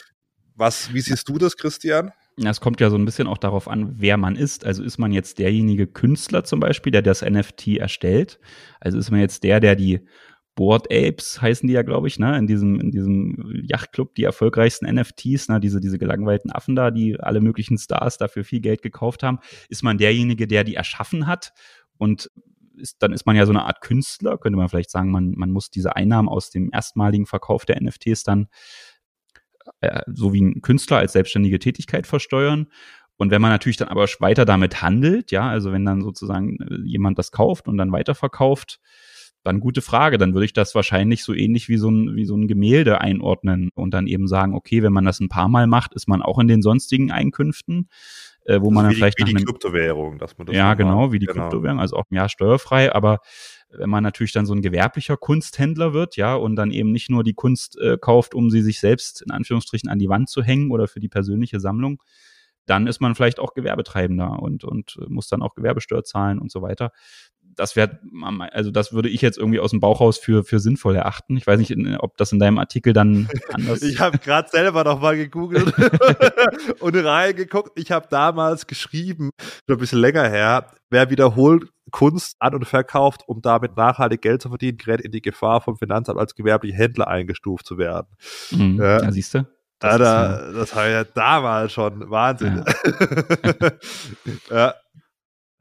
Was, wie siehst du das, Christian? Es kommt ja so ein bisschen auch darauf an, wer man ist. Also ist man jetzt derjenige Künstler zum Beispiel, der das NFT erstellt? Also ist man jetzt der, der die Board Apes heißen die ja, glaube ich, ne, in diesem, in diesem Yachtclub, die erfolgreichsten NFTs, ne, diese, diese gelangweilten Affen da, die alle möglichen Stars dafür viel Geld gekauft haben. Ist man derjenige, der die erschaffen hat und ist, dann ist man ja so eine Art Künstler, könnte man vielleicht sagen, man, man muss diese Einnahmen aus dem erstmaligen Verkauf der NFTs dann so wie ein Künstler als selbstständige Tätigkeit versteuern. Und wenn man natürlich dann aber weiter damit handelt, ja, also wenn dann sozusagen äh, jemand das kauft und dann weiterverkauft, dann gute Frage. Dann würde ich das wahrscheinlich so ähnlich wie so ein, wie so ein Gemälde einordnen und dann eben sagen, okay, wenn man das ein paar Mal macht, ist man auch in den sonstigen Einkünften, äh, wo also man dann vielleicht wie nach die Kryptowährung, dass man das Ja, genau, wie die genau. Kryptowährung, also auch Jahr steuerfrei, aber wenn man natürlich dann so ein gewerblicher Kunsthändler wird, ja, und dann eben nicht nur die Kunst äh, kauft, um sie sich selbst in Anführungsstrichen an die Wand zu hängen oder für die persönliche Sammlung, dann ist man vielleicht auch Gewerbetreibender und, und muss dann auch Gewerbesteuer zahlen und so weiter. Das wäre, also das würde ich jetzt irgendwie aus dem Bauch raus für, für sinnvoll erachten. Ich weiß nicht, ob das in deinem Artikel dann (laughs) anders Ich habe gerade selber noch mal gegoogelt (laughs) und reingeguckt. Ich habe damals geschrieben, schon ein bisschen länger her, wer wiederholt Kunst an und verkauft, um damit nachhaltig Geld zu verdienen, gerät in die Gefahr, vom Finanzamt als gewerblicher Händler eingestuft zu werden. Mhm. Ja, ja siehst du? Das, ja, das war ja damals schon Wahnsinn. Ja. (laughs) ja.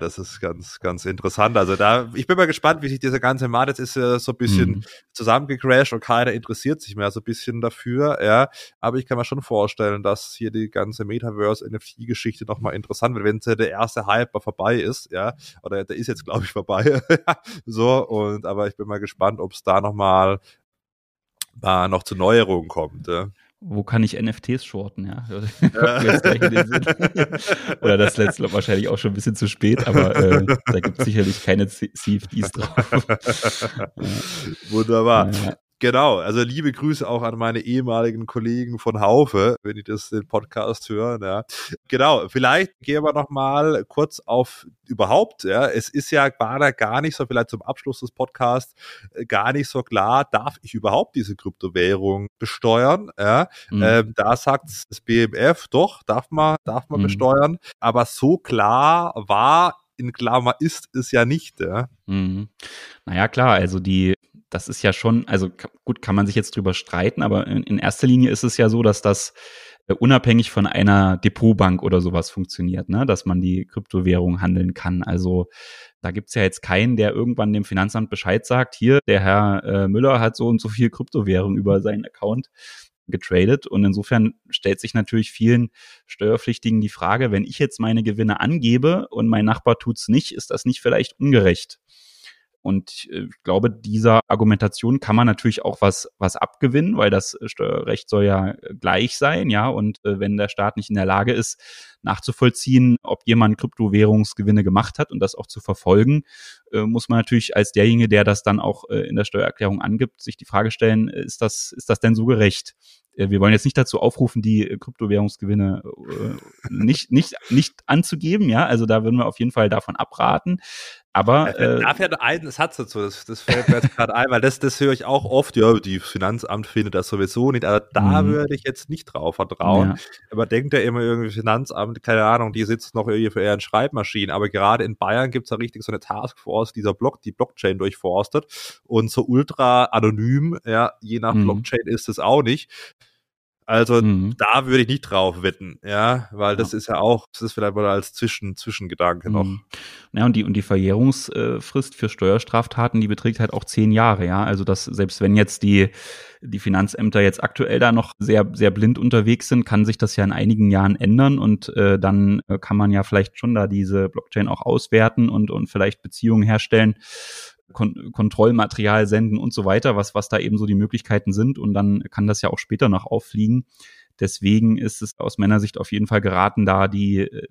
Das ist ganz, ganz interessant. Also da, ich bin mal gespannt, wie sich dieser ganze Markt jetzt ist ja so ein bisschen mhm. zusammengecrashed und keiner interessiert sich mehr so ein bisschen dafür, ja. Aber ich kann mir schon vorstellen, dass hier die ganze Metaverse-NFT-Geschichte nochmal interessant wird, wenn der erste Hype mal vorbei ist, ja. Oder der ist jetzt, glaube ich, vorbei. (laughs) so, und aber ich bin mal gespannt, ob es da nochmal mal noch zu Neuerungen kommt. Ja wo kann ich NFTs shorten, ja. (laughs) (laughs) Oder das letzte wahrscheinlich auch schon ein bisschen zu spät, aber äh, da gibt es sicherlich keine CFDs drauf. (laughs) Wunderbar. Ja. Genau, also liebe Grüße auch an meine ehemaligen Kollegen von Haufe, wenn die das den Podcast hören. Ja. Genau, vielleicht gehen wir noch mal kurz auf überhaupt. Ja, es ist ja gerade gar nicht so, vielleicht zum Abschluss des Podcasts äh, gar nicht so klar, darf ich überhaupt diese Kryptowährung besteuern? Ja, mhm. ähm, da sagt das BMF, doch darf man, darf man mhm. besteuern, aber so klar war in Klammer ist es ja nicht. Ja. Mhm. Naja, klar, also die das ist ja schon, also gut, kann man sich jetzt drüber streiten, aber in, in erster Linie ist es ja so, dass das äh, unabhängig von einer Depotbank oder sowas funktioniert, ne? dass man die Kryptowährung handeln kann. Also da gibt's ja jetzt keinen, der irgendwann dem Finanzamt Bescheid sagt, hier, der Herr äh, Müller hat so und so viel Kryptowährung über seinen Account getradet. Und insofern stellt sich natürlich vielen Steuerpflichtigen die Frage, wenn ich jetzt meine Gewinne angebe und mein Nachbar tut's nicht, ist das nicht vielleicht ungerecht? Und äh, ich glaube, dieser Argumentation kann man natürlich auch was, was abgewinnen, weil das äh, Steuerrecht soll ja äh, gleich sein, ja. Und wenn der Staat nicht in der Lage ist, nachzuvollziehen, ob jemand Kryptowährungsgewinne gemacht hat und das auch zu verfolgen, muss man natürlich als derjenige, der das dann auch in der Steuererklärung angibt, sich die Frage stellen, ist das, ist das denn so gerecht? Wir wollen jetzt nicht dazu aufrufen, die Kryptowährungsgewinne nicht, nicht, nicht anzugeben, ja. Also da würden wir auf jeden Fall davon abraten. Aber äh, da fährt ein Satz dazu, das, das fällt mir jetzt gerade ein, weil das, das höre ich auch oft, ja, die Finanzamt findet das sowieso nicht, aber da mhm. würde ich jetzt nicht drauf vertrauen. Ja. Aber denkt ja immer irgendwie Finanzamt, keine Ahnung, die sitzt noch irgendwie für ihren Schreibmaschinen, aber gerade in Bayern gibt es da richtig so eine Taskforce, dieser Block, die Blockchain durchforstet und so ultra anonym, ja, je nach mhm. Blockchain ist es auch nicht. Also mhm. da würde ich nicht drauf wetten, ja, weil das ja. ist ja auch, das ist vielleicht mal als Zwischen, Zwischengedanke mhm. noch. Ja, und die, und die Verjährungsfrist für Steuerstraftaten, die beträgt halt auch zehn Jahre, ja. Also das, selbst wenn jetzt die, die Finanzämter jetzt aktuell da noch sehr, sehr blind unterwegs sind, kann sich das ja in einigen Jahren ändern und äh, dann äh, kann man ja vielleicht schon da diese Blockchain auch auswerten und, und vielleicht Beziehungen herstellen Kon Kontrollmaterial senden und so weiter, was, was da eben so die Möglichkeiten sind. Und dann kann das ja auch später noch auffliegen. Deswegen ist es aus meiner Sicht auf jeden Fall geraten, da die, äh,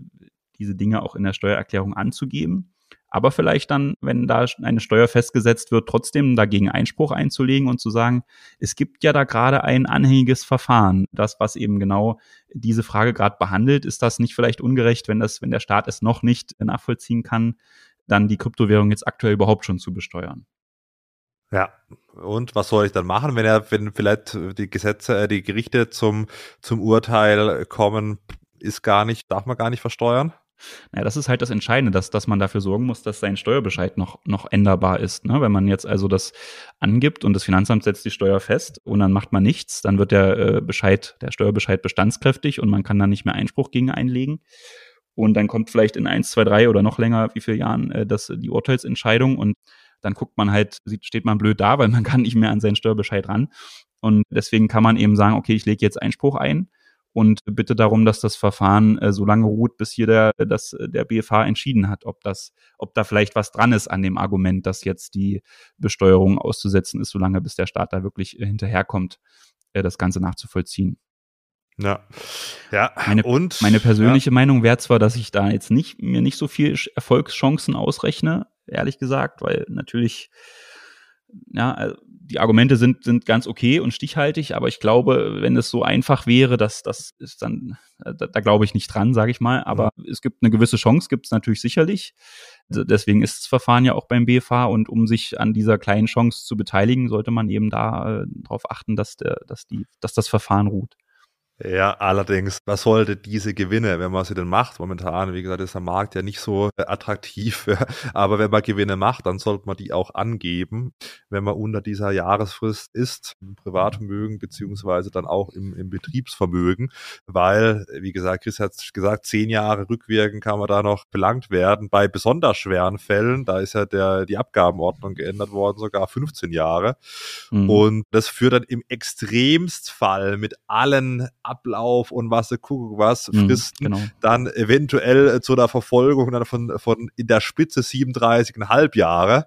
diese Dinge auch in der Steuererklärung anzugeben. Aber vielleicht dann, wenn da eine Steuer festgesetzt wird, trotzdem dagegen Einspruch einzulegen und zu sagen, es gibt ja da gerade ein anhängiges Verfahren. Das, was eben genau diese Frage gerade behandelt, ist das nicht vielleicht ungerecht, wenn das, wenn der Staat es noch nicht nachvollziehen kann, dann die Kryptowährung jetzt aktuell überhaupt schon zu besteuern. Ja, und was soll ich dann machen, wenn er, wenn vielleicht die Gesetze, äh, die Gerichte zum, zum Urteil kommen, ist gar nicht, darf man gar nicht versteuern? Naja, das ist halt das Entscheidende, dass, dass man dafür sorgen muss, dass sein Steuerbescheid noch, noch änderbar ist. Ne? Wenn man jetzt also das angibt und das Finanzamt setzt die Steuer fest und dann macht man nichts, dann wird der äh, Bescheid, der Steuerbescheid bestandskräftig und man kann dann nicht mehr Einspruch gegen einlegen. Und dann kommt vielleicht in eins, zwei, drei oder noch länger, wie viele Jahren, äh, das, die Urteilsentscheidung und dann guckt man halt, sieht, steht man blöd da, weil man (laughs) kann nicht mehr an seinen Steuerbescheid ran. Und deswegen kann man eben sagen, okay, ich lege jetzt Einspruch ein und bitte darum, dass das Verfahren äh, so lange ruht, bis hier der, das, der BFH entschieden hat, ob das, ob da vielleicht was dran ist an dem Argument, dass jetzt die Besteuerung auszusetzen ist, solange bis der Staat da wirklich äh, hinterherkommt, äh, das Ganze nachzuvollziehen. Ja. Ja. Meine, und meine persönliche ja. Meinung wäre zwar, dass ich da jetzt nicht mir nicht so viel Erfolgschancen ausrechne, ehrlich gesagt, weil natürlich ja, also die Argumente sind, sind ganz okay und stichhaltig, aber ich glaube, wenn es so einfach wäre, dass das ist dann, da, da glaube ich nicht dran, sage ich mal. Aber mhm. es gibt eine gewisse Chance, gibt es natürlich sicherlich. Deswegen ist das Verfahren ja auch beim BFH und um sich an dieser kleinen Chance zu beteiligen, sollte man eben da äh, darauf achten, dass der, dass die, dass das Verfahren ruht. Ja, allerdings, was sollte diese Gewinne, wenn man sie denn macht? Momentan, wie gesagt, ist der Markt ja nicht so äh, attraktiv, (laughs) aber wenn man Gewinne macht, dann sollte man die auch angeben, wenn man unter dieser Jahresfrist ist, im Privatvermögen beziehungsweise dann auch im, im Betriebsvermögen, weil, wie gesagt, Chris hat gesagt, zehn Jahre rückwirkend kann man da noch belangt werden. Bei besonders schweren Fällen, da ist ja der, die Abgabenordnung geändert worden, sogar 15 Jahre. Mhm. Und das führt dann im Extremstfall mit allen Ablauf und was, guck was, mhm, Fristen, mhm, genau. dann eventuell äh, zu der Verfolgung dann von, von in der Spitze 37,5 Jahre.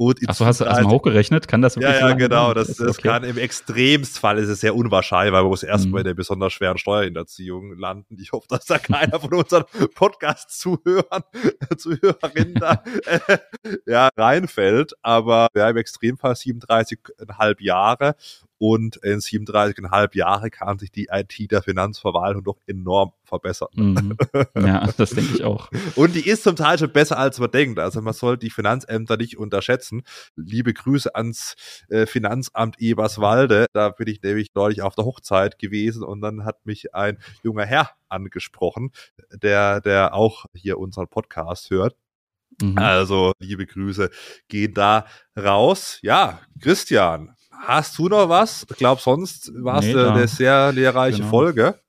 Und Achso, hast du erstmal hochgerechnet? Kann das wirklich Ja, ja, genau. Das, das okay. kann im Extremstfall ist es sehr unwahrscheinlich, weil man muss erstmal mhm. in der besonders schweren Steuerhinterziehung landen. Ich hoffe, dass da keiner von unseren (laughs) Podcast-Zuhörern, Zuhörerinnen da äh, ja, reinfällt. Aber ja, im Extremfall 37,5 Jahre und in 37,5 Jahre kann sich die IT der Finanzverwaltung doch enorm verbessern. Mhm. (laughs) Ja, das denke ich auch. Und die ist zum Teil schon besser, als man denkt. Also man soll die Finanzämter nicht unterschätzen. Liebe Grüße ans äh, Finanzamt Eberswalde. Da bin ich nämlich neulich auf der Hochzeit gewesen und dann hat mich ein junger Herr angesprochen, der, der auch hier unseren Podcast hört. Mhm. Also, liebe Grüße gehen da raus. Ja, Christian, Hast du noch was? Ich glaube, sonst war es nee, eine, eine, sehr lehrreiche genau. Folge.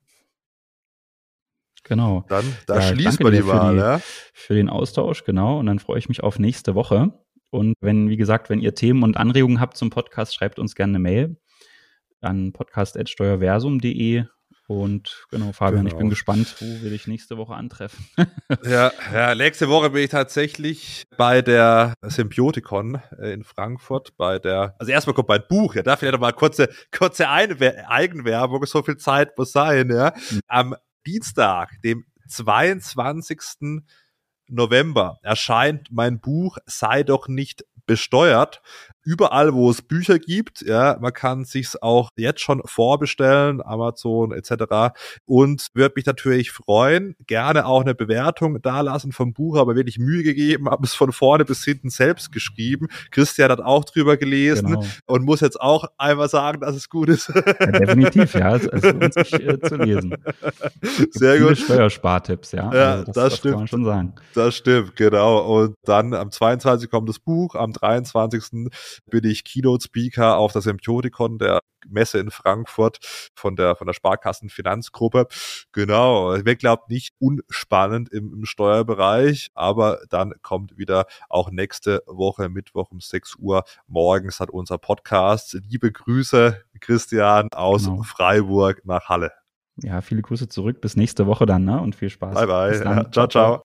Genau. Dann da ja, schließt man die Wahl, ja? Für den Austausch, genau. Und dann freue ich mich auf nächste Woche. Und wenn, wie gesagt, wenn ihr Themen und Anregungen habt zum Podcast, schreibt uns gerne eine Mail an podcast.steuerversum.de und genau, Fabian, genau. ich bin genau. gespannt, wo will ich nächste Woche antreffen. (laughs) ja, ja, nächste Woche bin ich tatsächlich bei der Symbiotikon äh, in Frankfurt, bei der, also erstmal kommt mein Buch, ja, da vielleicht noch mal kurze, kurze Eigenwerbung, so viel Zeit muss sein, ja. Mhm. Am Dienstag, dem 22. November erscheint mein Buch Sei doch nicht besteuert. Überall, wo es Bücher gibt. Ja, man kann sich's auch jetzt schon vorbestellen, Amazon etc. Und würde mich natürlich freuen. Gerne auch eine Bewertung da lassen vom Buch, aber wirklich Mühe gegeben, habe es von vorne bis hinten selbst geschrieben. Christian hat auch drüber gelesen genau. und muss jetzt auch einmal sagen, dass es gut ist. Ja, definitiv, ja. Es, es lohnt sich äh, zu lesen. Sehr gut. Steuerspartipps, ja. Ja, also das, das, stimmt. kann man schon sagen. Das stimmt, genau. Und dann am 22. kommt das Buch, am 23. bin ich Keynote-Speaker auf das Symbiotikon der Messe in Frankfurt von der, von der Sparkassenfinanzgruppe. Genau. Wer glaubt nicht unspannend im, im Steuerbereich, aber dann kommt wieder auch nächste Woche Mittwoch um 6 Uhr morgens hat unser Podcast. Liebe Grüße, Christian, aus genau. Freiburg nach Halle. Ja, viele Grüße zurück. Bis nächste Woche dann, ne? Und viel Spaß. Bye, bye. Ja, (laughs) ciao, ciao.